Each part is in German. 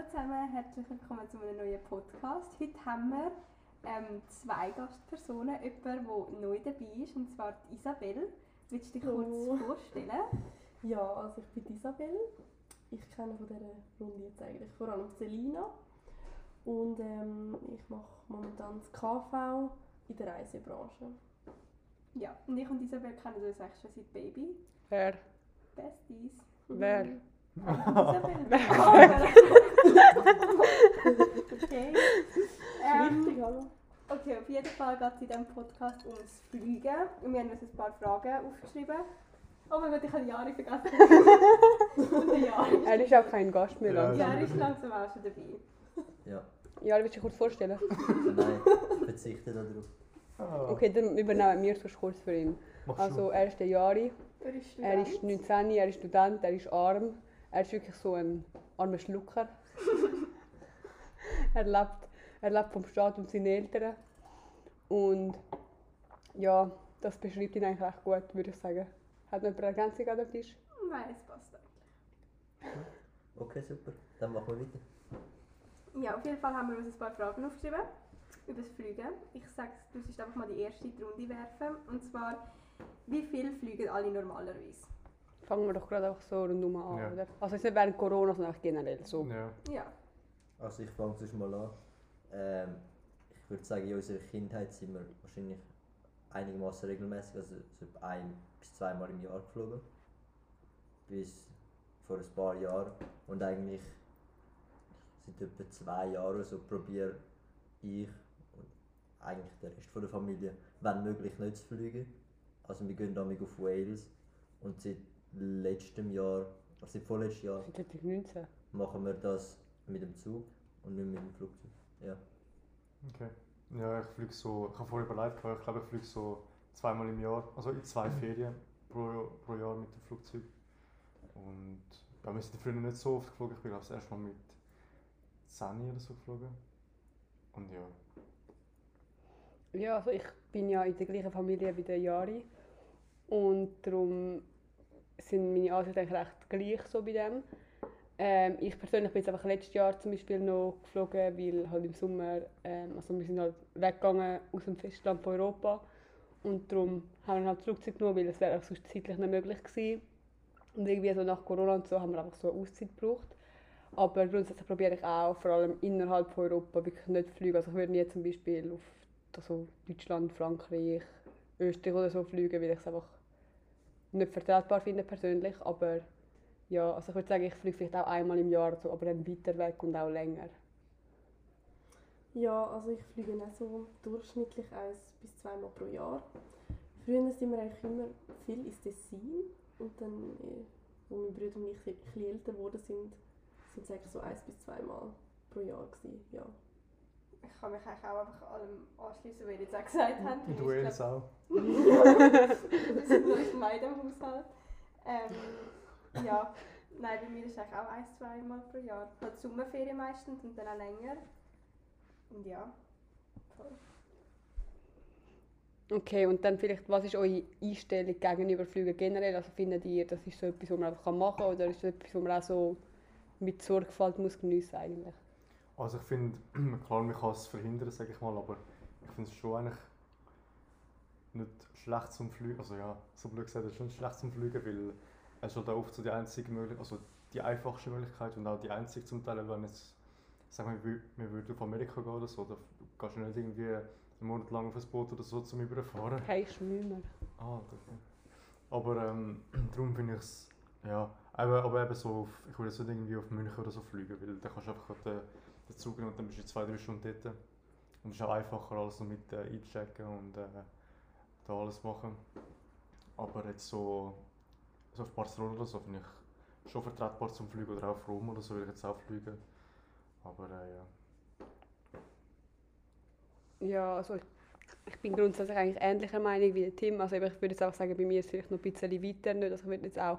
Hallo zusammen, herzlich willkommen zu einem neuen Podcast. Heute haben wir ähm, zwei Gastpersonen, jemand, der neu dabei ist, und zwar die Isabel. Willst du dich kurz Hallo. vorstellen? Ja, also ich bin die Isabel. Ich kenne von dieser Runde jetzt eigentlich vor allem Selina. Und ähm, ich mache momentan das KV in der Reisebranche. Ja, und ich und Isabel kennen uns eigentlich schon seit Baby. Wer? Besties. Wer? Mhm. Isabel. okay. Ähm, Richtig, hallo. okay, auf jeden Fall geht es in diesem Podcast ums Fliegen. Und wir haben uns ein paar Fragen aufgeschrieben. Oh mein Gott, ich habe Jahre vergessen. und Jahre. Er ist auch kein Gast mehr. Ja. Jahre ist langsam auch schon dabei. Ja, Ja, willst du dich kurz vorstellen? nein, verzichte darauf. Ah, Okay, dann übernehmen wir es kurz für ihn. machst Also, er ist der Jari, Er ist er ist Student. 19, er ist Student, er ist arm. Er ist wirklich so ein armer Schlucker. Er, lebt, er lebt vom Staat und seinen Eltern. Und ja, das beschreibt ihn eigentlich recht gut, würde ich sagen. Hat noch eine Ergänzung an den Tisch? Nein, es passt eigentlich. Okay, super. Dann machen wir weiter. Ja, auf jeden Fall haben wir uns ein paar Fragen aufgeschrieben über das Fliegen. Ich sage, du sollst einfach mal die erste Runde werfen. Und zwar, wie viel fliegen alle normalerweise? Fangen wir doch gerade einfach so rundum an, Ja. oder? Also nicht während Corona, sondern generell so. Ja. Ja, Also ich fange zuerst mal an. Ähm, ich würde sagen, in unserer Kindheit sind wir wahrscheinlich einigermaßen regelmäßig, also so ein bis zweimal im Jahr geflogen. Bis vor ein paar Jahren. Und eigentlich seit etwa zwei Jahren so probiere ich und eigentlich der Rest von der Familie, wenn möglich, nicht zu fliegen. Also wir gehen damit auf Wales und seit letztem Jahr, also seit vorletztem Jahr, Seit 2019. machen wir das mit dem Zug und nicht mit dem Flugzeug. Ja. Okay. Ja, ich fliege so, ich habe vorher überlegt, ich glaube, ich fliege so zweimal im Jahr, also in zwei Ferien pro, pro Jahr mit dem Flugzeug. Und ja, wir sind früher nicht so oft geflogen, ich bin glaube ich das erste Mal mit 10 oder so geflogen. Und ja, Ja, also ich bin ja in der gleichen Familie wie der Jari. Und darum sind meine Ansichten eigentlich recht gleich so bei dem. Ähm, ich persönlich bin jetzt einfach letztes Jahr zum Beispiel noch geflogen, weil halt im Sommer, ähm, also wir sind halt weggegangen aus dem Festland von Europa. Und darum haben wir halt Flugzeug genommen, weil es wäre auch sonst zeitlich nicht möglich gewesen. Und irgendwie so nach Corona und so haben wir einfach so eine Auszeit gebraucht. Aber grundsätzlich probiere ich auch, vor allem innerhalb von Europa, wirklich nicht zu fliegen. Also ich würde nie zum Beispiel auf also Deutschland, Frankreich, Österreich oder so fliegen, weil ich es einfach nicht vertretbar finde persönlich. Aber ja, also ich würde sagen, ich fliege vielleicht auch einmal im Jahr, so, aber dann weiter weg und auch länger. Ja, also ich fliege auch so durchschnittlich eins bis zweimal pro Jahr. Früher sind wir eigentlich immer viel ins Tessin und dann, äh, wo meine Brüder und ich ein bisschen älter geworden sind, sind es eigentlich so eins bis zweimal pro Jahr gewesen, ja. ich kann mich eigentlich auch einfach allem anschließen, was ihr jetzt auch gesagt habt. Wales ich glaub, auch. Wir sind nur in meinem Haushalt. Ähm, ja, nein, bei mir ist es eigentlich auch ein, zweimal pro Jahr. Halt Sommerferien meistens und dann auch länger. Und ja, voll. Okay, und dann vielleicht, was ist eure Einstellung gegenüber Flügen generell? Also findet ihr, das ist so etwas, was man einfach machen kann oder ist das etwas, was man auch so mit Sorgfalt muss geniessen eigentlich? Also ich finde, klar, man kann es verhindern, sage ich mal, aber ich finde es schon eigentlich nicht schlecht zum Fliegen. Also ja, so blöd gesagt, es ist schon schlecht zum Fliegen, weil es ist halt oft so die einzige Möglichkeit, also die einfachste Möglichkeit und auch die einzige zum Teil, wenn jetzt, sagen wir, wir- würden auf Amerika gehen oder so, da gehst du nicht irgendwie einen Monat lang auf ein Boot oder so zum Überfahren. Kein Schwimmer. Ah, okay. Aber ähm, darum finde ich es, ja, aber, aber eben so, auf, ich würde jetzt nicht irgendwie auf München oder so fliegen, weil dann kannst du einfach den, den Zug nehmen und dann bist du zwei, drei Stunden dort. Und es ist auch einfacher, alles noch mit äh, einchecken und äh, da alles machen. Aber jetzt so, so auf Barcelona oder so finde ich schon vertretbar zum Fliegen oder auch auf Rom oder so würde ich jetzt auch fliegen. Aber äh, ja. Ja, also ich, bin grundsätzlich eigentlich ähnlicher Meinung wie Tim. Also ich würde jetzt auch sagen, bei mir ist es vielleicht noch ein bisschen weiter. Nicht. Also ich würde jetzt auch,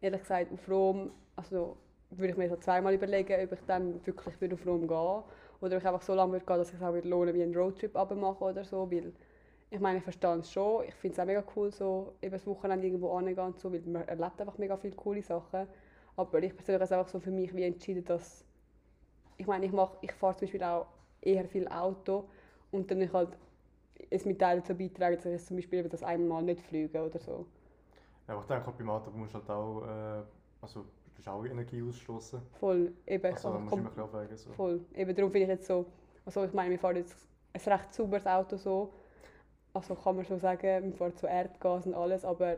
ehrlich gesagt, auf Rom, also würde ich mir so zweimal überlegen, ob ich dann wirklich würde auf Rom gehen würde. Oder ob ich einfach so lange würde gehen, dass ich es auch würde lohnen wie einen Roadtrip machen oder so. Weil ich meine, ich verstehe es schon. Ich finde es auch mega cool, so eben das Wochenende irgendwo hingehen und so, weil man erlebt einfach mega viele coole Sachen. Aber ich persönlich habe es einfach so für mich wie entschieden, dass ich meine, ich, mach, ich fahre zum Beispiel auch eher viel Auto und dann ich halt es mit Teilen dazu beitragen, dass ich zum Beispiel das einmal nicht fliege oder so. Ja, aber ich denke, beim Auto musst du halt auch, äh, also du auch Energie ausstoßen. Voll, eben, Also da musst du immer abwägen. So. Voll. Eben darum finde ich jetzt so, also ich meine, wir fahren jetzt ein recht sauberes Auto so, also kann man schon sagen, wir fahren zu Erdgas und alles, aber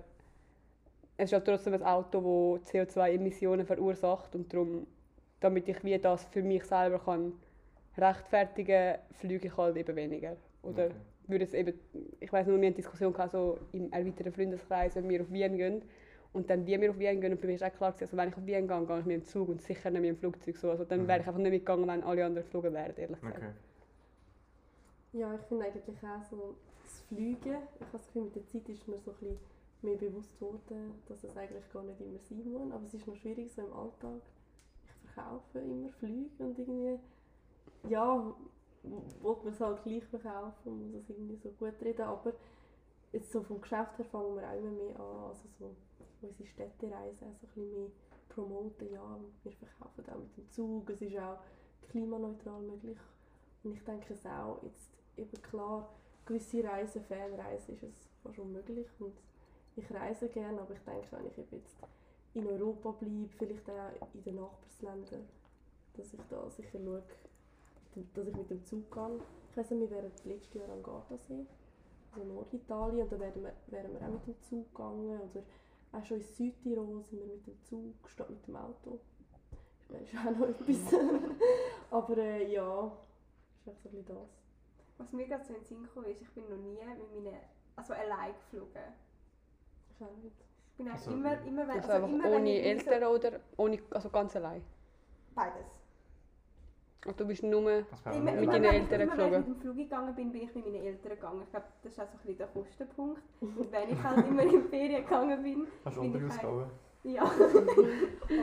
es ist halt trotzdem ein Auto, das CO2-Emissionen verursacht und darum, damit ich wie das für mich selber kann rechtfertigen, fliege ich halt eben weniger. Oder Okay. würde es eben, ich weiß nur, wir haben eine Diskussion gehabt, so im erweiterten Freundeskreis, wenn wir auf Wien gehen und dann wie wir auf Wien gehen und für mich ist auch klar also wenn ich auf Wien gehe, gehe ich mit dem Zug und sicher nicht mit dem Flugzeug so, also dann Mhm. wäre ich einfach nicht mitgegangen, wenn alle anderen geflogen wären, ehrlich gesagt. Okay. Ja, ich finde eigentlich auch so Fliegen, ich habe das Gefühl, mit der Zeit ist mir so ein bisschen mehr bewusst geworden, dass es eigentlich gar nicht immer sein muss, aber es ist noch schwierig so im Alltag. Ich verkaufe immer Flüge und irgendwie, ja, wollte man es halt gleich verkaufen, muss es irgendwie so gut reden, aber jetzt so vom Geschäft her fangen wir auch immer mehr an, also so unsere Städtereisen auch so ein bisschen mehr promoten, ja, wir verkaufen auch mit dem Zug, es ist auch klimaneutral möglich. Und ich denke es auch, jetzt eben klar, gewisse Reisen, Fernreisen ist es fast unmöglich und ich reise gerne, aber ich denke, wenn ich jetzt in Europa bleibe, vielleicht auch in den Nachbarländern, dass ich da sicher schaue, dass ich mit dem Zug gehe. Ich weiss nicht, wir wären letztes Jahr am Gardasee, also Norditalien, und da wären wir, wären wir auch mit dem Zug gegangen, oder auch schon in Südtirol sind wir mit dem Zug statt mit dem Auto. Das ist auch noch etwas. aber äh, ja, ist echt so ein bisschen das. Was mir gerade so in den Sinn gekommen ist, ich bin noch nie mit meinen, also allein geflogen. Auch nicht. Ich bin eigentlich Also, immer, immer, wenn, Also also einfach immer, wenn ohne ich irgendwie so- Eltern oder ohne, also ganz allein. Beides. Und du bist nur, Immer, Mit deinen Eltern immer wenn ich geflogen? mit dem Flug gegangen bin, bin ich mit meinen Eltern gegangen. Ich glaube, das ist auch so ein bisschen der Kostenpunkt. Und wenn ich halt immer in die Ferien gegangen bin, Hast du bin andere ich Ausgaben? ja. Aber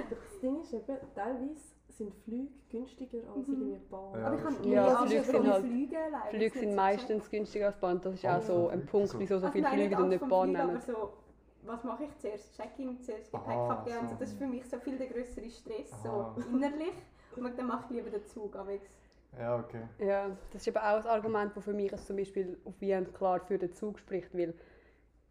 das Ding ist eben, teilweise sind Flüge günstiger als Mhm. irgendwie Bahn. Ja, Aber ich kann nie Ja, Flüge sind halt- Flüge. Flüge sind meistens günstiger als Bahn. Das ist auch so ein Punkt, Also- wieso so Also viele Flüge und nicht Bahn nehmen. Aber so, was mache ich zuerst? Check-in, zuerst Gepäck abgeben. so. Das ist für mich so viel der größere Stress, Aha. so innerlich. Und dann mache ich lieber den Zug. Aber Ja, okay. Ja, das ist eben auch ein Argument, das für mich zum Beispiel auf Wien klar für den Zug spricht. Weil,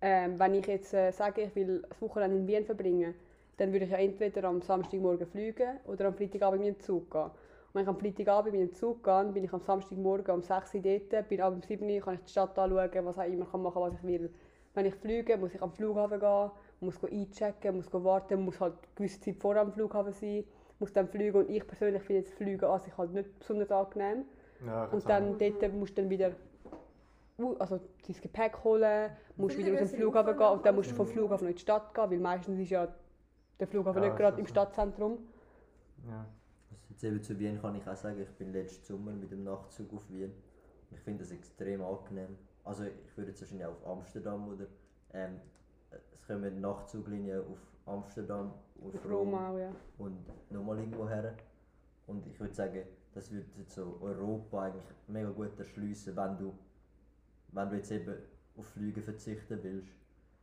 ähm, wenn ich jetzt äh, sage, ich will das Wochenende in Wien verbringen, dann würde ich ja entweder am Samstagmorgen fliegen oder am Freitagabend mit dem Zug gehen. Und wenn ich am Freitagabend mit dem Zug gehe, bin ich am Samstagmorgen um 6 Uhr dort, bin ab um 7 Uhr, kann ich die Stadt anschauen, was auch immer kann machen, was ich will. Wenn ich fliege, muss ich am Flughafen gehen, muss go einchecken, muss go warten, muss halt eine gewisse Zeit vor am Flughafen sein, muss dann fliegen und ich persönlich finde jetzt Fliegen an sich halt nicht besonders angenehm. Ja, Und dann auch. dort musst du dann wieder also dein Gepäck holen, musst wieder aus dem Flughafen gehen und dann musst du vom. Flughafen in die Stadt gehen, weil meistens ist ja der Flughafen Ja, nicht gerade im so. Stadtzentrum. Ja. Also jetzt eben zu Wien kann ich auch sagen, ich bin letzten Sommer mit dem Nachtzug auf Wien. Ich finde das extrem angenehm. Also ich würde jetzt wahrscheinlich auch auf Amsterdam oder ähm, es kommen Nachtzuglinien auf Amsterdam, auf Auf Rom Rom auch, ja. und nochmal irgendwo her. Und ich würde sagen, das würde jetzt so Europa eigentlich mega gut erschliessen, wenn du, wenn du jetzt eben auf Flüge verzichten willst.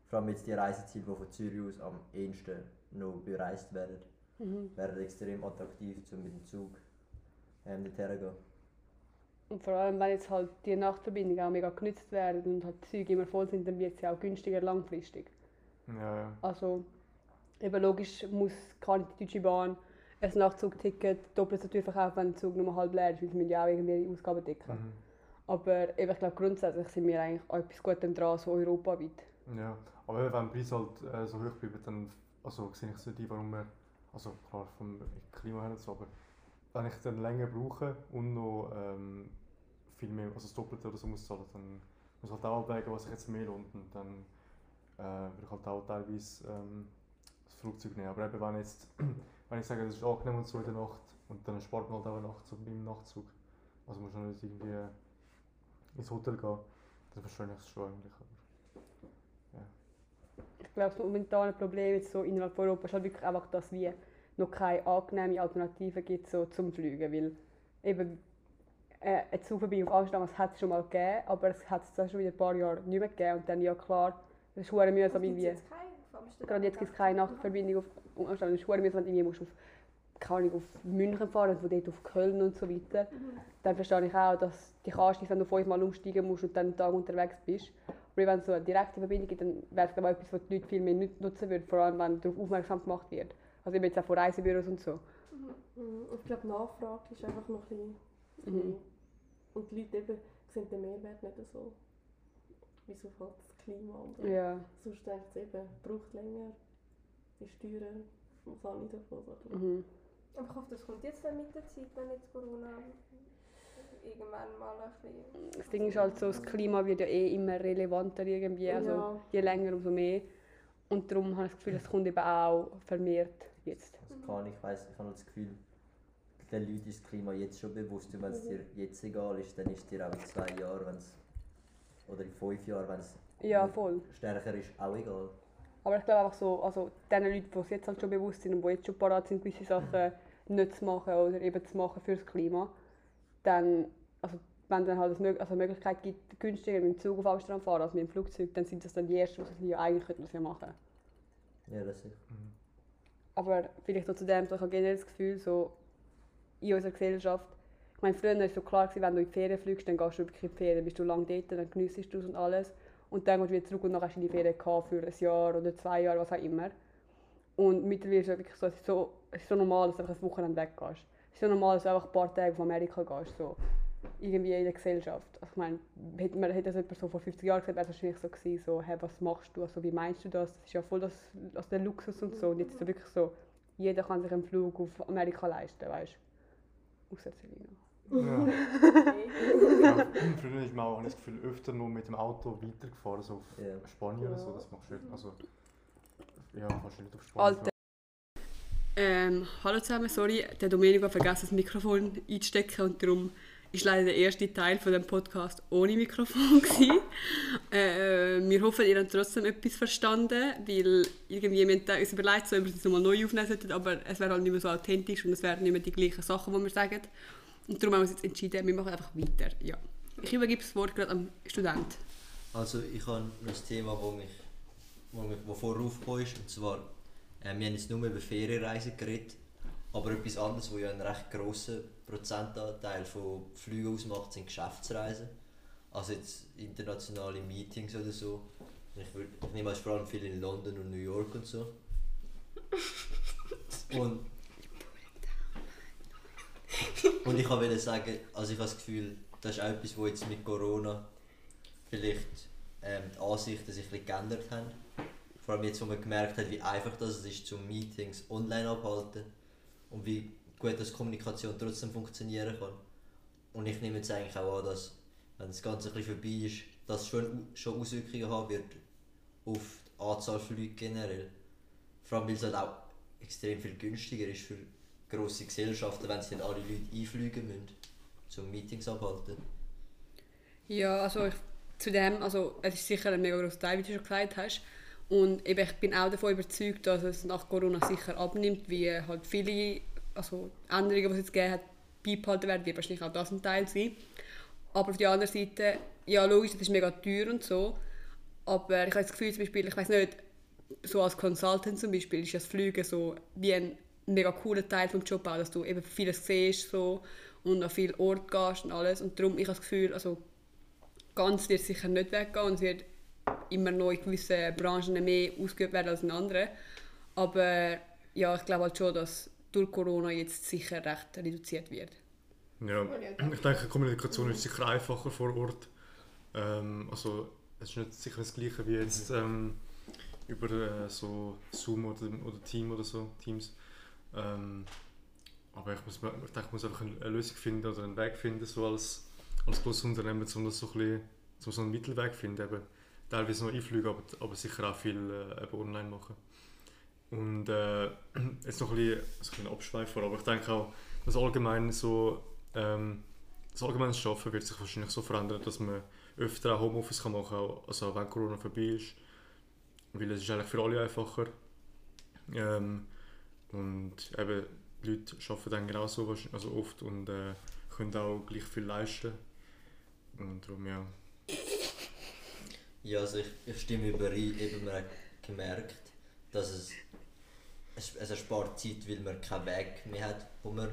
Vor allem jetzt die Reiseziele, die von Zürich aus am ehesten noch bereist werden Mhm. wäre extrem attraktiv, um mit dem Zug ähm, dorthin zu gehen. Und vor allem, wenn jetzt halt die Nachtverbindungen auch mega genutzt werden und halt die Züge immer voll sind, dann wird es ja auch günstiger langfristig. Ja, ja. Also eben logisch muss kann die Deutsche Bahn ein Nachtzugticket doppelt so teuer verkaufen, wenn der Zug nur halb leer ist, weil sie müssen ja auch irgendwie ihre Ausgaben decken. Mhm. Aber eben, ich glaube grundsätzlich sind wir eigentlich auch etwas Gutem dran, so europaweit. Ja, aber wenn der Preis halt äh, so hoch bleibt, dann also, sehe ich so die, warum wir, also klar vom Klima her und so, aber wenn ich dann länger brauche und noch ähm, viel mehr, also das Doppelte oder so muss zahlen, dann muss ich halt auch abwägen, was ich jetzt mehr lohnt und dann äh, würde ich halt auch teilweise ähm, das Flugzeug nehmen. Aber eben, wenn, jetzt, wenn ich sage, das ist angenehm und so in der Nacht und dann spart man halt auch eine Nacht so beim Nachtzug, also muss man nicht irgendwie ins Hotel gehen, dann verstehe ich es schon eigentlich. Aber Ich glaube, das momentane Problem jetzt so innerhalb von Europa ist halt wirklich einfach, dass wir noch keine angenehme Alternative gibt so zum Fliegen, weil eben äh, eine Zugverbindung auf Amsterdam, hat es schon mal gegeben, aber es hat es schon wieder ein paar Jahre nicht mehr gegeben und dann ja klar, das ist verdammt mühsam irgendwie. jetzt? Gerade jetzt gibt es keine Nachtverbindung auf Amsterdam, das ist verdammt mühsam, wenn du irgendwie musst auf Ahnung, auf München fahren und von dort auf Köln und so weiter, dann verstehe ich auch, dass die kannst, wenn du fünfmal umsteigen musst und dann einen Tag unterwegs bist. Aber wenn es so eine direkte Verbindung gibt, dann wäre es glaube ich etwas, was die Leute viel mehr nut- nutzen würden, vor allem wenn darauf aufmerksam gemacht wird. Also eben jetzt auch von Reisebüros und so. Mhm. Ich glaube, die Nachfrage ist einfach noch ein bisschen Mhm. Und die Leute eben sehen den Mehrwert nicht so. Wieso fällt das Klima so. Ja. Sonst denkt es eben, braucht länger, ist teurer, was auch nicht davon. Mhm. Aber ich hoffe, das kommt jetzt dann mit der Zeit, wenn jetzt Corona irgendwann mal ein bisschen... Das Ding ist halt so, das Klima wird ja eh immer relevanter irgendwie, also Ja. je länger umso mehr. Und darum habe ich das Gefühl, es kommt eben auch vermehrt jetzt. Also kann ich weiss, ich habe das Gefühl, den Leuten ist das Klima jetzt schon bewusst und wenn es dir jetzt egal ist, dann ist dir auch in zwei Jahren, wenn's, oder in fünf Jahren, wenn es Ja, voll. stärker ist, auch egal. Aber ich glaube einfach so, also den Leuten, die es jetzt halt schon bewusst sind und die jetzt schon parat sind, gewisse Sachen nicht zu machen oder eben zu machen fürs Klima, dann, also wenn dann halt eine also Möglichkeit gibt, günstiger mit dem Zug auf Amsterdam zu fahren als mit dem Flugzeug, dann sind das dann die Ersten, die ja eigentlich könnten das ja machen. Ja, das ist. Aber vielleicht noch zu dem, so, ich habe generell das Gefühl, so in unserer Gesellschaft, ich meine, früher war es so klar, gewesen, wenn du in die Ferien fliegst, dann gehst du wirklich in die Ferien, bist du lange dort, dann geniessest du es und alles. Und dann gehst du wieder zurück und dann hast du die Ferien gehabt für ein Jahr oder zwei Jahre, was auch immer. Und mittlerweile ist es wirklich so, es ist so, es ist so normal, dass du einfach ein Wochenende weggehst. Es ist so normal, dass du einfach ein paar Tage auf Amerika gehst, so irgendwie in der Gesellschaft. Also ich meine, hätte, man, hätte das jemand so vor 50 Jahren gesagt, wäre es wahrscheinlich so gewesen, so, hey, was machst du, also wie meinst du das? Das ist ja voll das, also der Luxus und so. Und jetzt ist es wirklich so, jeder kann sich einen Flug auf Amerika leisten, weißt du? Außer Selina. Ja. Ja. Früher ist man auch, das Gefühl, öfter nur mit dem Auto weitergefahren, so auf Ja. Spanien oder so. Ja. Das machst du. Also, ja, kannst du nicht auf Spanien Alter. Ähm, hallo zusammen, sorry, der Domenico hat vergessen, das Mikrofon einzustecken und darum ist leider der erste Teil von dem Podcast ohne Mikrofon gewesen. äh, wir hoffen, ihr habt trotzdem etwas verstanden, weil irgendwie wir haben uns überlegt, so, ob wir das nochmal neu aufnehmen sollten, aber es wäre halt nicht mehr so authentisch und es wären nicht mehr die gleichen Sachen, die wir sagen. Und darum haben wir uns jetzt entschieden, wir machen einfach weiter. Ja. Ich übergebe das Wort gerade am Student. Also ich habe ein Thema, wo mich, wo mich wo vorher aufgekommen ist, und zwar, äh, wir haben jetzt nur über Ferienreisen geredet, aber etwas anderes, wo ja einen recht grossen Prozentanteil von Flügen ausmacht, sind Geschäftsreisen. Also jetzt internationale Meetings oder so. Ich, würd, ich nehme vor allem viel in London und New York und so. Und, und ich wollte sagen, also ich habe das Gefühl, das ist auch etwas, wo jetzt mit Corona vielleicht ähm, die Ansichten sich ein bisschen geändert haben. Vor allem jetzt, wo man gemerkt hat, wie einfach das ist, zum Meetings online abhalten und wie gut das Kommunikation trotzdem funktionieren kann. Und ich nehme jetzt eigentlich auch an, dass, wenn das Ganze ein bisschen vorbei ist, das schon, schon Auswirkungen haben wird auf die Anzahl Flüge generell. Vor allem, weil es halt auch extrem viel günstiger ist für grosse Gesellschaften, wenn sie dann alle Leute einfliegen müssen, zum Meetings abhalten. Ja, also ich, zu dem, also es ist sicher ein mega grosser Teil, wie du schon gesagt hast. Und eben, ich bin auch davon überzeugt, dass es nach Corona sicher abnimmt, wie halt viele also Änderungen, die es jetzt gegeben hat, beibehalten werden, wird wahrscheinlich auch das ein Teil sein. Aber auf der anderen Seite, ja logisch, das ist mega teuer und so, aber ich habe das Gefühl, zum Beispiel, ich weiß nicht, so als Consultant zum Beispiel ist das Fliegen so wie ein mega cooler Teil vom Job auch, dass du eben vieles siehst so und an viele Orte gehst und alles und darum, ich habe das Gefühl, also ganz wird sicher nicht weggehen und es wird immer noch in gewissen Branchen mehr ausgeübt werden als in anderen. Aber ja, ich glaube halt schon, dass durch Corona jetzt sicher recht reduziert wird. Ja, ich denke, Kommunikation ist sicher einfacher vor Ort. Ähm, also, es ist nicht sicher das Gleiche wie jetzt ähm, über äh, so Zoom oder, oder Team oder so, Teams. Ähm, aber ich, muss, ich denke, ich muss einfach eine Lösung finden oder einen Weg finden, so als, als großes Unternehmen, um das so ein bisschen, so, so einen Mittelweg zu finden. Eben, teilweise noch einfliegen, aber, aber sicher auch viel äh, online machen. Und äh, jetzt noch ein bisschen, also ein Abschweifer, aber ich denke auch, dass allgemein so ähm, das allgemeine Arbeiten wird sich wahrscheinlich so verändern, dass man öfter auch Homeoffice kann machen kann, also auch wenn Corona vorbei ist. Weil es ist eigentlich für alle einfacher. Ähm, und eben, die Leute arbeiten dann genauso also oft und äh, können auch gleich viel leisten. Und darum, ja. Ja, also ich, ich stimme überein. Eben, man hat gemerkt, dass es es, es erspart Zeit, weil man keinen Weg mehr hat, wo man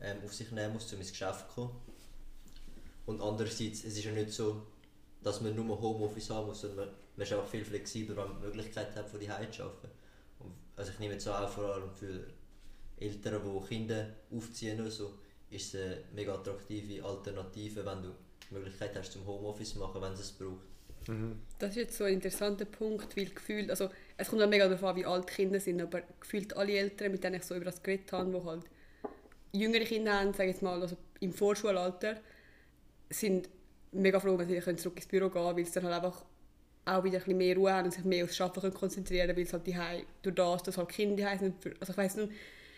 ähm, auf sich nehmen muss, um ins Geschäft zu kommen. Und andererseits, es ist ja nicht so, dass man nur Homeoffice haben muss, sondern man, man ist einfach viel flexibler, wenn man die Möglichkeit hat, von die zu arbeiten. Und, also ich nehme jetzt auch vor allem für Eltern, die Kinder aufziehen oder so, ist es eine mega attraktive Alternative, wenn du die Möglichkeit hast, zum Homeoffice zu machen, wenn es es braucht. Das ist jetzt so ein interessanter Punkt, weil gefühlt, also es kommt auch mega darauf an, wie alt die Kinder sind, aber gefühlt alle Eltern, mit denen ich so über das geredet habe, die halt jüngere Kinder haben, sage jetzt mal, also im Vorschulalter, sind mega froh, wenn sie wieder zurück ins Büro gehen können, weil sie dann halt einfach auch wieder ein mehr Ruhe haben und sich mehr aufs Arbeiten konzentrieren können, weil es halt die durch das, dass halt Kinder sind, also ich weiss nicht,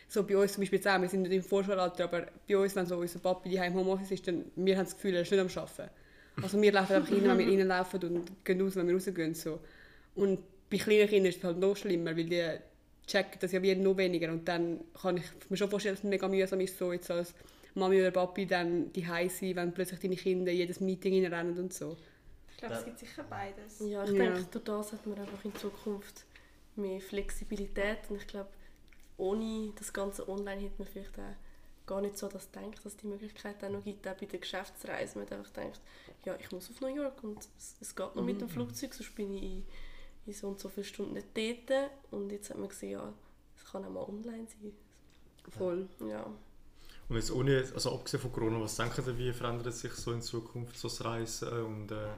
so bei uns zum Beispiel zusammen, wir sind nicht im Vorschulalter, aber bei uns, wenn so unser Papi die im Homeoffice ist, dann wir haben das Gefühl, er ist nicht am Arbeiten. Also wir laufen einfach rein, wenn wir reinlaufen und gehen raus, wenn wir rausgehen. So. Und bei kleinen Kindern ist es halt noch schlimmer, weil die checken das ja wie noch weniger und dann kann ich mir schon vorstellen, dass es mega mühsam ist, so jetzt als Mami oder Papi dann die sein, wenn plötzlich deine Kinder jedes Meeting reinrennen und so. Ich glaube, es gibt sicher beides. Ja, ich Ja. denke, durch das hat man einfach in Zukunft mehr Flexibilität und ich glaube, ohne das ganze Online hätte man vielleicht auch gar nicht so das denkt, dass die Möglichkeit auch noch gibt, auch bei der Geschäftsreise. Man einfach denkt, ja, ich muss auf New York und es, es geht noch mit dem Flugzeug, sonst bin ich in, in so und so viele Stunden nicht dort. Und jetzt hat man gesehen, ja, es kann auch mal online sein. Voll. Ja. Und jetzt ohne, also abgesehen von Corona, was denken Sie, wie verändert sich so in Zukunft so das Reisen und äh,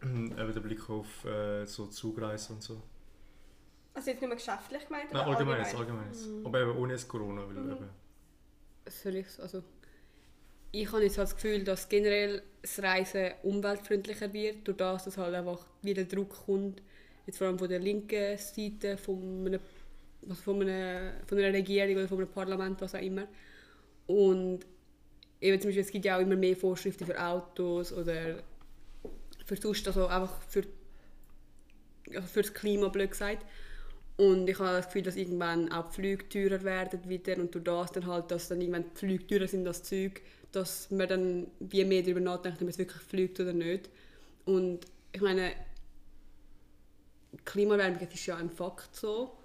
eben der Blick auf äh, so Zugreisen und so? Also jetzt nicht mehr geschäftlich gemeint, Nein, allgemein, allgemein? allgemein. Aber eben ohne das Corona, weil Mhm. eben, soll ich also ich habe jetzt halt das Gefühl, dass generell das Reisen umweltfreundlicher wird, durch das, dass halt einfach wieder Druck kommt, jetzt vor allem von der linken Seite, von einer, also von einer, von einer Regierung oder von einem Parlament, was auch immer. Und eben zum Beispiel, es gibt ja auch immer mehr Vorschriften für Autos oder für sonst, also einfach für, also für das Klima, blöd gesagt. Und ich habe das Gefühl, dass irgendwann auch die Flüge teurer werden wieder und durch das dann halt, dass dann irgendwann die Flüge teurer sind als Zeug, dass man dann wie mehr darüber nachdenkt, ob man es wirklich fliegt oder nicht. Und ich meine, Klimaerwärmung ist ja ein Fakt so.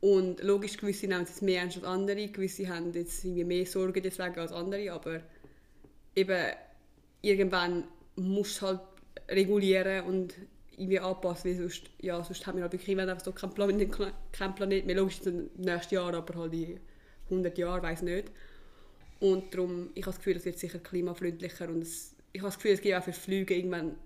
Und logisch, gewisse nehmen es mehr ernst als andere, gewisse haben jetzt irgendwie mehr Sorgen deswegen als andere, aber eben irgendwann musst du halt regulieren und irgendwie anpassen, weil sonst, ja, sonst haben wir halt wirklich einfach so keinen Planet, keinen Planet mehr. Logisch im nächsten Jahr, aber halt in 100 Jahren, weiß nicht. Und darum, ich habe das Gefühl, es wird sicher klimafreundlicher und es, ich habe das Gefühl, es gibt auch für Flüge irgendwann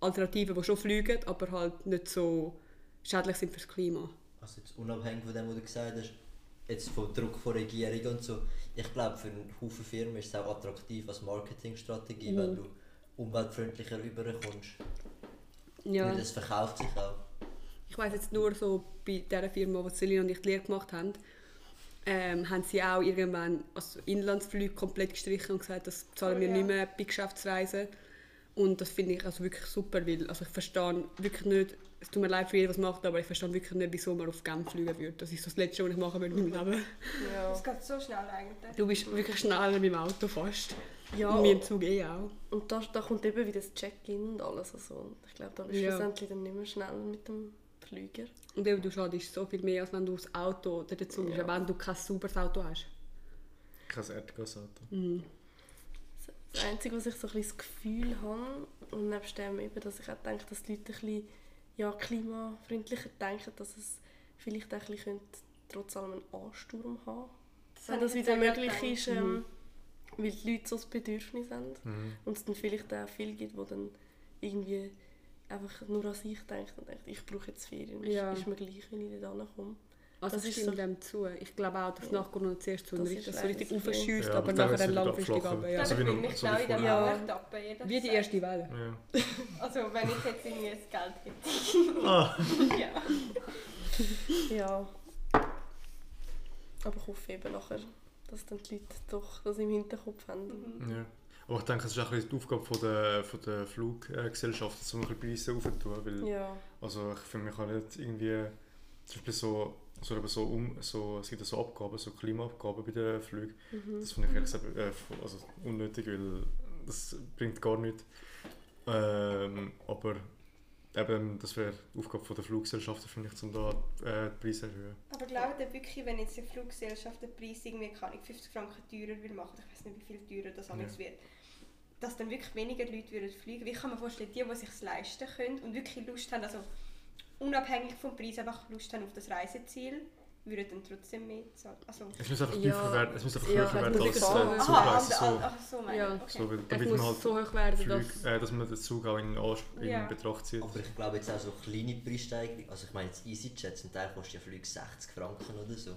Alternativen, die schon fliegen, aber halt nicht so schädlich sind fürs Klima. Also jetzt unabhängig von dem, was du gesagt hast, jetzt vom Druck von Regierung und so, ich glaube für einen Haufen Firmen ist es auch attraktiv als Marketingstrategie, Mhm. wenn du umweltfreundlicher rüberkommst. Ja. Weil das verkauft sich auch. Ich weiß jetzt nur so bei der Firma, wo Celine und ich die Lehre gemacht haben, ähm, haben sie auch irgendwann also Inlandsflüge komplett gestrichen und gesagt, das zahlen Oh wir ja. nicht mehr bei Geschäftsreisen. Und das finde ich also wirklich super, weil also ich verstehe wirklich nicht, es tut mir leid für jeden, was macht, aber ich verstehe wirklich nicht, wieso man auf Genf fliegen würde. Das ist das Letzte, was ich machen würde in meinem Leben. Ja. Es geht so schnell eigentlich. Du bist wirklich schneller mit dem Auto fast. Ja. Und mit dem Zug eh auch. Und da, da kommt eben wieder das Check-in und alles. Also, und ich glaube, da bist du Ja. schlussendlich dann nicht mehr schnell mit dem Flüger. Und eben, du schadest so viel mehr, als wenn du das Auto oder den Zug, Ja. wenn du kein sauberes Auto hast. kein Erdgasauto. Mhm. Das Einzige, was ich so ein bisschen das Gefühl habe, und nebst dem eben, dass ich auch denke, dass die Leute ein bisschen ja, klimafreundlicher denken, dass es vielleicht auch ein bisschen könnte, trotz allem einen Ansturm haben Wenn habe das wieder möglich ist, ähm, weil die Leute so das Bedürfnis haben. Mhm. Und es dann vielleicht auch viele gibt, die dann irgendwie einfach nur an sich denken und denken, ich brauche jetzt Ferien. Ja. Ist, ist mir gleich, wenn ich da ankomme. Also Das das ist stimmt so- dem zu. Ich glaube auch, dass Ja. nach Corona zuerst so, Das ein richtig, so leider richtig so. aufschießt, Ja, aber aber nachher dann langfristig Ich ja. Also wie ich noch- so wie in ehrlich Wie die erste Welle. Ja. Also wenn ich jetzt irgendwie das Geld hätte. Ah. ja. Ja. Aber ich hoffe eben nachher, dass dann die Leute doch das im Hinterkopf haben. Mhm. Ja. Aber ich denke, es ist auch ein bisschen die Aufgabe von der, von der Fluggesellschaft, so ein bisschen Preise aufzutun, weil Ja. also ich finde, man kann nicht irgendwie zum Beispiel so, so, eben so, um, so es gibt ja so Abgaben, so Klimaabgaben bei den Flügen, Mhm. das finde ich ehrlich gesagt äh, also unnötig, weil das bringt gar nichts. Ähm, aber eben, das wäre die Aufgabe von der Fluggesellschaften, finde ich, um da äh, die Preise zu erhöhen. Aber glaubt ihr wirklich, wenn jetzt die Fluggesellschaft den Preis irgendwie kann, ich 50 Franken teurer will machen, ich weiß nicht, wie viel teurer das alles wird, dass dann wirklich weniger Leute würden fliegen? Wie kann man vorstellen, die, die sich leisten können und wirklich Lust haben, also unabhängig vom Preis einfach Lust haben auf das Reiseziel, würden dann trotzdem mehr zahlen? Also, Es muss einfach Ja. tiefer werden, es muss einfach Ja, höher werden als der sagen. aha, Zugpreis. ah, So, ach so, meine Ja. ich, okay. so, damit man muss halt so hoch werden, dass... Flüge, äh, dass man den Zug auch in, in Ja. Betracht zieht. Aber ich glaube jetzt auch so kleine Preissteigerungen, also ich meine jetzt EasyJet, zum Teil kostet ja Flüge 60 Franken oder so.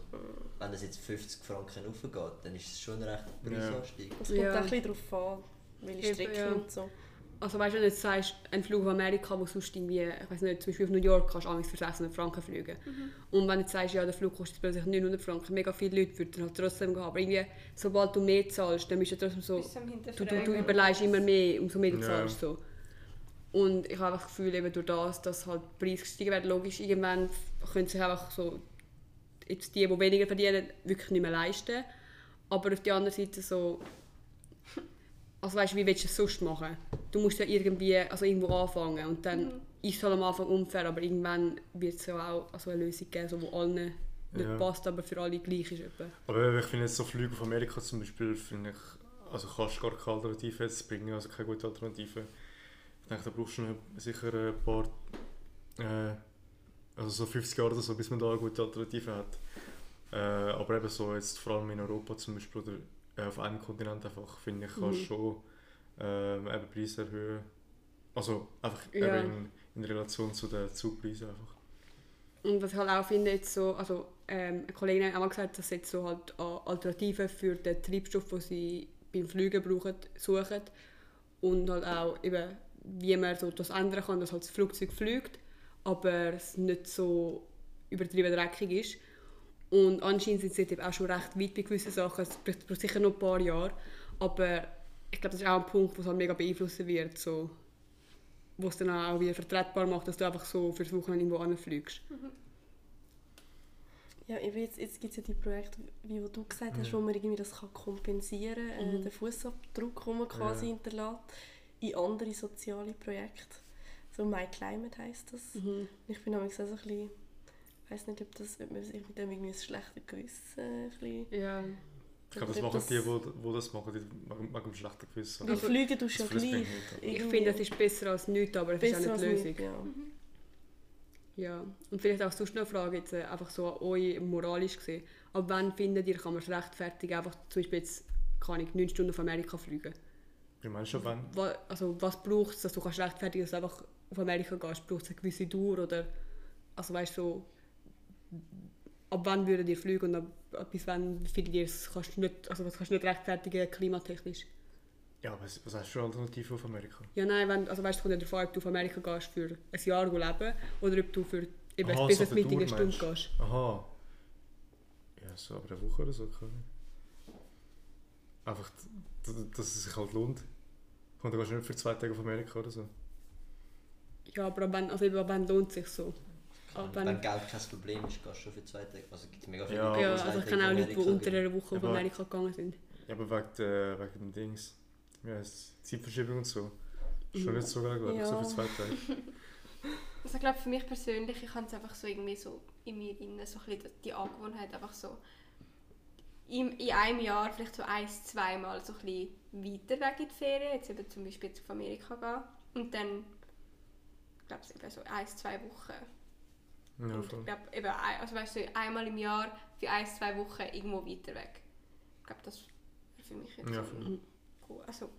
Wenn das jetzt 50 Franken raufgeht, dann ist es schon ein rechter Preisanstieg. Es kommt Ja. auch ein bisschen darauf an, welche ja. und so. Also weißt du, wenn du jetzt sagst, ein Flug auf Amerika, wo sonst irgendwie, ich weiß nicht, zum Beispiel auf New York kannst du für 600 Franken fliegen. Und wenn du jetzt sagst, ja, der Flug kostet plötzlich 900 Franken, mega viele Leute würden halt trotzdem gehen. Aber irgendwie, sobald du mehr zahlst, dann bist du trotzdem so, du, du, du überlegst immer mehr, umso mehr du Ja. zahlst. So. Und ich habe einfach das Gefühl, eben durch das, dass halt die Preise gestiegen werden, logisch, irgendwann können sich einfach so, jetzt die, die weniger verdienen, wirklich nicht mehr leisten. Aber auf der anderen Seite so, also weißt wie willst du es sonst machen? Du musst ja irgendwie, also irgendwo anfangen und dann Mhm. ist es halt am Anfang unfair, aber irgendwann wird es ja auch also eine Lösung geben, so, wo allen nicht Ja. passt, aber für alle gleich ist. Etwa. Aber ich finde jetzt so Flüge auf Amerika zum Beispiel, finde ich, also kannst du gar keine Alternative jetzt bringen, also keine gute Alternative. Ich denke, da brauchst du sicher ein paar, äh, also so 50 Jahre oder so, bis man da eine gute Alternative hat. Äh, aber eben so jetzt vor allem in Europa zum Beispiel oder auf einem Kontinent einfach, finde ich, kannst Mhm. schon ähm, eben Preise erhöhen. Also einfach Ja. in, in Relation zu den Zugpreisen einfach. Und was ich halt auch finde, jetzt so, also ähm, eine Kollegin hat auch mal gesagt, dass sie jetzt so halt Alternativen für den Treibstoff, den sie beim Fliegen brauchen, suchen. Und halt auch eben, wie man so das ändern kann, dass halt das Flugzeug fliegt, aber es nicht so übertrieben dreckig ist. Und anscheinend sind sie jetzt eben auch schon recht weit bei gewissen Sachen. Es braucht sicher noch ein paar Jahre. Aber ich glaube, das ist auch ein Punkt, was halt mega beeinflussen wird. So, wo es dann auch wieder vertretbar macht, dass du einfach so fürs Wochenende irgendwo anfliegst. Ja, eben jetzt, jetzt gibt es ja die Projekte, wie du gesagt hast, Mhm. wo man irgendwie das kann kompensieren kann, äh, Mhm. den Fußabdruck, den man quasi Ja. hinterlässt, in andere soziale Projekte. So My Climate heisst das. Mhm. Ich bin nämlich auch so ein bisschen, weiß nicht, ob, das, ob man sich mit dem irgendwie ein schlechtes Gewissen ein bisschen... Ja. Ich glaube, das machen die, das- die, die das machen, die wegen wegen dem schlechten Gewissen. Weil Also, fliegen du das mich gleich. Ich finde, es ist besser als nichts, aber es ist auch nicht die Lösung. nichts, ja. Ja. Und vielleicht auch sonst noch eine Frage, jetzt, äh, einfach so an euch moralisch gesehen. Ab wann findet ihr, kann man es rechtfertigen, einfach zum Beispiel jetzt, kann ich 9 Stunden auf Amerika fliegen? Wie meinst du, wenn? Wa- Also was braucht es, dass du kannst rechtfertigen dass du einfach auf Amerika gehst? Braucht es eine gewisse Dauer oder, also weißt du, so, ab wann würdet ihr fliegen und ab, ab bis wann findet ihr es, kannst du nicht, also was kannst du nicht rechtfertigen klimatechnisch? Ja, aber was, was hast du für Alternativen auf Amerika? Ja, nein, wenn, also weißt du, kommt ja davon, ob du auf Amerika gehst für ein Jahr leben oder ob du für eben Aha, ein so Business-Meeting für eine Stunde gehst. Aha. Ja, so aber eine Woche oder so. Kann ich. Einfach, dass es sich halt lohnt. Und du gehst nicht für zwei Tage auf Amerika oder so. Ja, aber ab wann, also eben, ab wann lohnt es sich so? Ab Wenn wann, Geld kein Problem ist, gehst du schon für zwei Tage. Also gibt es mega viele Ja, ja, also ich kenne auch Leute, die Amerika unter einer Woche auf Aber- Amerika gegangen sind. Ja, aber wegen, der, wegen dem Dings. Wie heisst es? Zeitverschiebung und so. Schon Mhm. nicht so geil, glaube ich, so Ja. für zwei Tage. Also ich glaube für mich persönlich, ich habe es einfach so irgendwie so in mir drin, so ein bisschen die Angewohnheit einfach so in, in einem Jahr vielleicht so ein, zweimal so ein bisschen weiter weg in die Ferien, jetzt eben zum Beispiel jetzt auf Amerika gehen und dann, ich glaube so ein, zwei Wochen Ja, und ich glaube eben, also weißt du, einmal im Jahr für ein, zwei Wochen irgendwo weiter weg. Ich glaube, das wäre für mich jetzt Ja, so also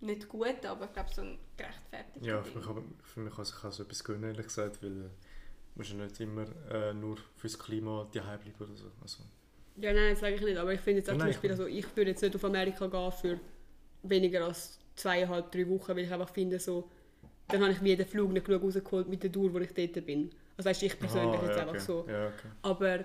nicht gut, aber ich glaube so ein gerechtfertigter Ja, für mich, aber- für mich kann sich auch so etwas gönnen, ehrlich gesagt, weil äh, man ja nicht immer äh, nur fürs Klima daheim bleiben oder so. Also, Ja, nein, das sage ich nicht, aber ich finde jetzt auch Ja, zum nein, Beispiel, ich- also ich würde jetzt nicht auf Amerika gehen für weniger als zweieinhalb, drei Wochen, weil ich einfach finde, so, dann habe ich wie den Flug nicht genug rausgeholt mit der Dauer, wo ich dort bin. Also weißt ich persönlich Aha, jetzt ja, einfach okay. so. Ja, okay. Aber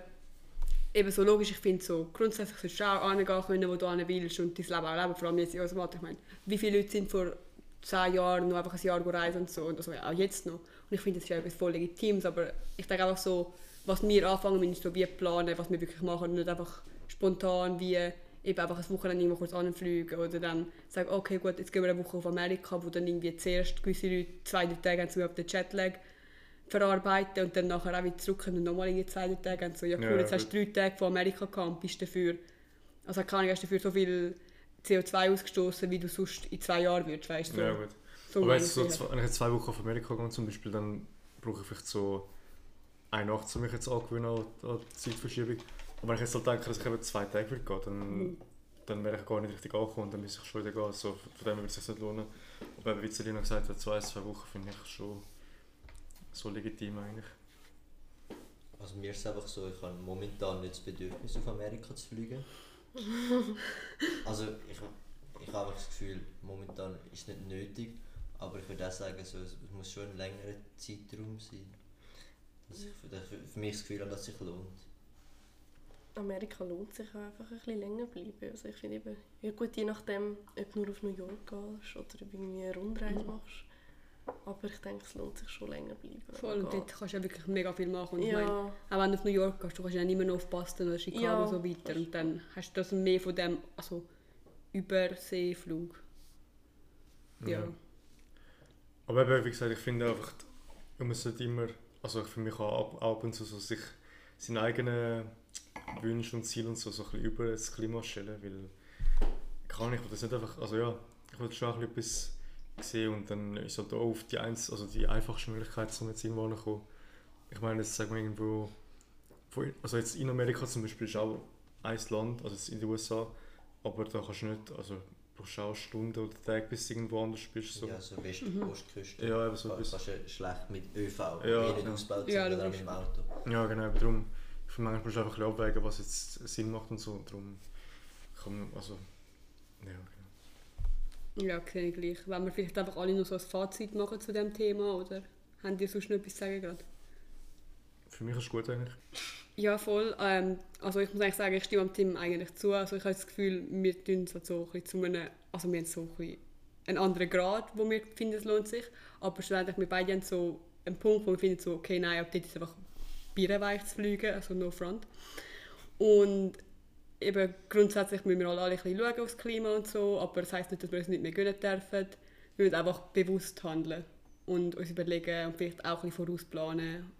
eben so logisch, ich finde so, grundsätzlich solltest du auch hingehen können, wo du hin willst und dein Leben auch leben, vor allem jetzt in unserem Alter. Ich meine, wie viele Leute sind vor zehn Jahren noch einfach ein Jahr reisen und so, und also auch jetzt noch. Und ich finde, das ist ja etwas voll Legitimes, aber ich denke einfach so, was wir anfangen müssen, ist so wie planen, was wir wirklich machen und nicht einfach spontan wie eben einfach ein Wochenende irgendwo kurz anfliegen oder dann sagen, okay gut, jetzt gehen wir eine Woche auf Amerika, wo dann irgendwie zuerst gewisse Leute zwei, drei Tage haben zum auf den Jetlag verarbeiten und dann nachher auch wieder zurückkommen und nochmal irgendwie zwei drei Tage und so, ja cool, Ja, jetzt hast du drei Tage von Amerika gehabt und bist dafür, also keine Ahnung, hast dafür so viel CO2 ausgestoßen, wie du sonst in zwei Jahren würdest, weißt du? So, Ja, gut. so Aber jetzt so zwei, wenn ich jetzt zwei Wochen auf Amerika gehe zum Beispiel, dann brauche ich vielleicht so eine Nacht, um mich jetzt angewöhnen an, die Zeitverschiebung. Aber wenn ich jetzt halt denke, dass ich eben zwei Tage würde gehen, dann, Mhm. dann wäre ich gar nicht richtig angekommen und dann müsste ich schon wieder gehen. Also von dem würde es sich nicht lohnen. Aber wie Celina gesagt hat, zwei, zwei Wochen finde ich schon so legitim eigentlich. Also mir ist es einfach so, ich habe momentan nicht das Bedürfnis auf Amerika zu fliegen. also ich, ich habe einfach das Gefühl, momentan ist es nicht nötig, aber ich würde auch sagen, so, es muss schon ein längerer Zeitraum sein. Dass ich für, dass ich für mich das Gefühl habe, dass es sich lohnt. Amerika lohnt sich auch einfach ein bisschen länger bleiben. Also ich finde eben, ja gut, je nachdem, ob du nur auf New York gehst oder ob du irgendwie eine Rundreise Mhm. machst. Aber ich denke, es lohnt sich schon länger bleiben. wenn Voll, und dort kannst du ja wirklich mega viel machen. Und ich meine, Ja, auch wenn du auf New York gehst, du kannst ja nicht mehr noch auf Boston oder Chicago Ja, und so weiter. Und dann hast du das mehr von dem, also Überseeflug. Ja. Aber eben, wie gesagt, ich finde einfach, man muss nicht immer, also für mich auch ab, ab und zu so sich seine eigenen Wünsche und Ziele und so, so ein bisschen über das Klima stellen, weil kann ich will das nicht einfach, also ja, ich will schon ein bisschen etwas sehen und dann ist halt auch auf die, eins, also die einfachste Möglichkeit, um jetzt irgendwo hinzukommen. Ich meine, jetzt sagen wir irgendwo, wo- also jetzt in Amerika zum Beispiel ist auch ein Land, also jetzt in den USA, aber da kannst du nicht, also brauchst du auch Stunden oder Tage, bis du irgendwo anders bist. So. Ja, so West- Mhm. Ostküste. Ja, eben so bis- kannst du schlecht mit ÖV, Ja, ja, nicht ja. ausgebaut Ja, oder mit dem Auto. Ja, genau, aber darum, ich finde, manchmal musst du einfach abwägen, was jetzt Sinn macht und so. Und darum kann man, also, ja, genau. Ja, sehe ich gleich. Wenn wir vielleicht einfach alle noch so ein Fazit machen zu dem Thema, oder haben die sonst noch etwas zu sagen gerade? Für mich ist es gut eigentlich. Ja, voll. Ähm, also ich muss eigentlich sagen, ich stimme dem Tim eigentlich zu. Also ich habe das Gefühl, wir tun es halt so ein bisschen zu einem, also wir haben so ein bisschen einen anderen Grad, wo wir finden, es lohnt sich. Aber schlussendlich, wir beide haben so einen Punkt, wo wir finden, so, okay, nein, ab dort ist einfach birrenweich zu fliegen, also no front. Und eben grundsätzlich müssen wir alle ein bisschen schauen aufs Klima und so, aber das heisst nicht, dass wir uns nicht mehr gönnen dürfen. Wir müssen einfach bewusst handeln und uns überlegen und vielleicht auch ein bisschen vorausplanen,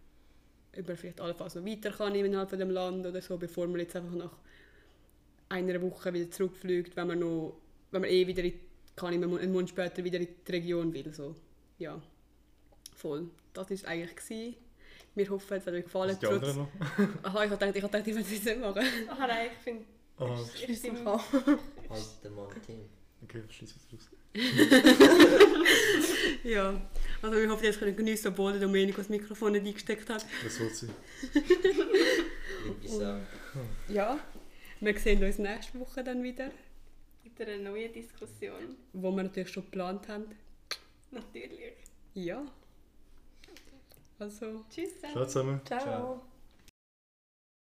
ob man vielleicht allenfalls noch weiter kann innerhalb von dem Land oder so, bevor man jetzt einfach nach einer Woche wieder zurückfliegt, wenn man noch, wenn man eh wieder in, kann einen Monat später wieder in die Region will, so. Ja, voll. Das war eigentlich gewesen. Wir hoffen, es hat euch gefallen. Was die anderen noch? Aha, ich habe gedacht, ich habe gedacht, ich werde es nicht machen. Ach nein, ich finde, Aha, ich Schließ stimme mich an. Halt der Mann Team. okay, schließe jetzt raus. Ja, also wir hoffen, ihr könnt geniessen, obwohl der Domenico das Mikrofon nicht eingesteckt hat. Das wird sie. Ich Ja, wir sehen uns nächste Woche dann wieder, mit einer neuen Diskussion. wo wir natürlich schon geplant haben. Natürlich. Ja. Also, Tschüss. Ciao zusammen. Ciao. Ciao.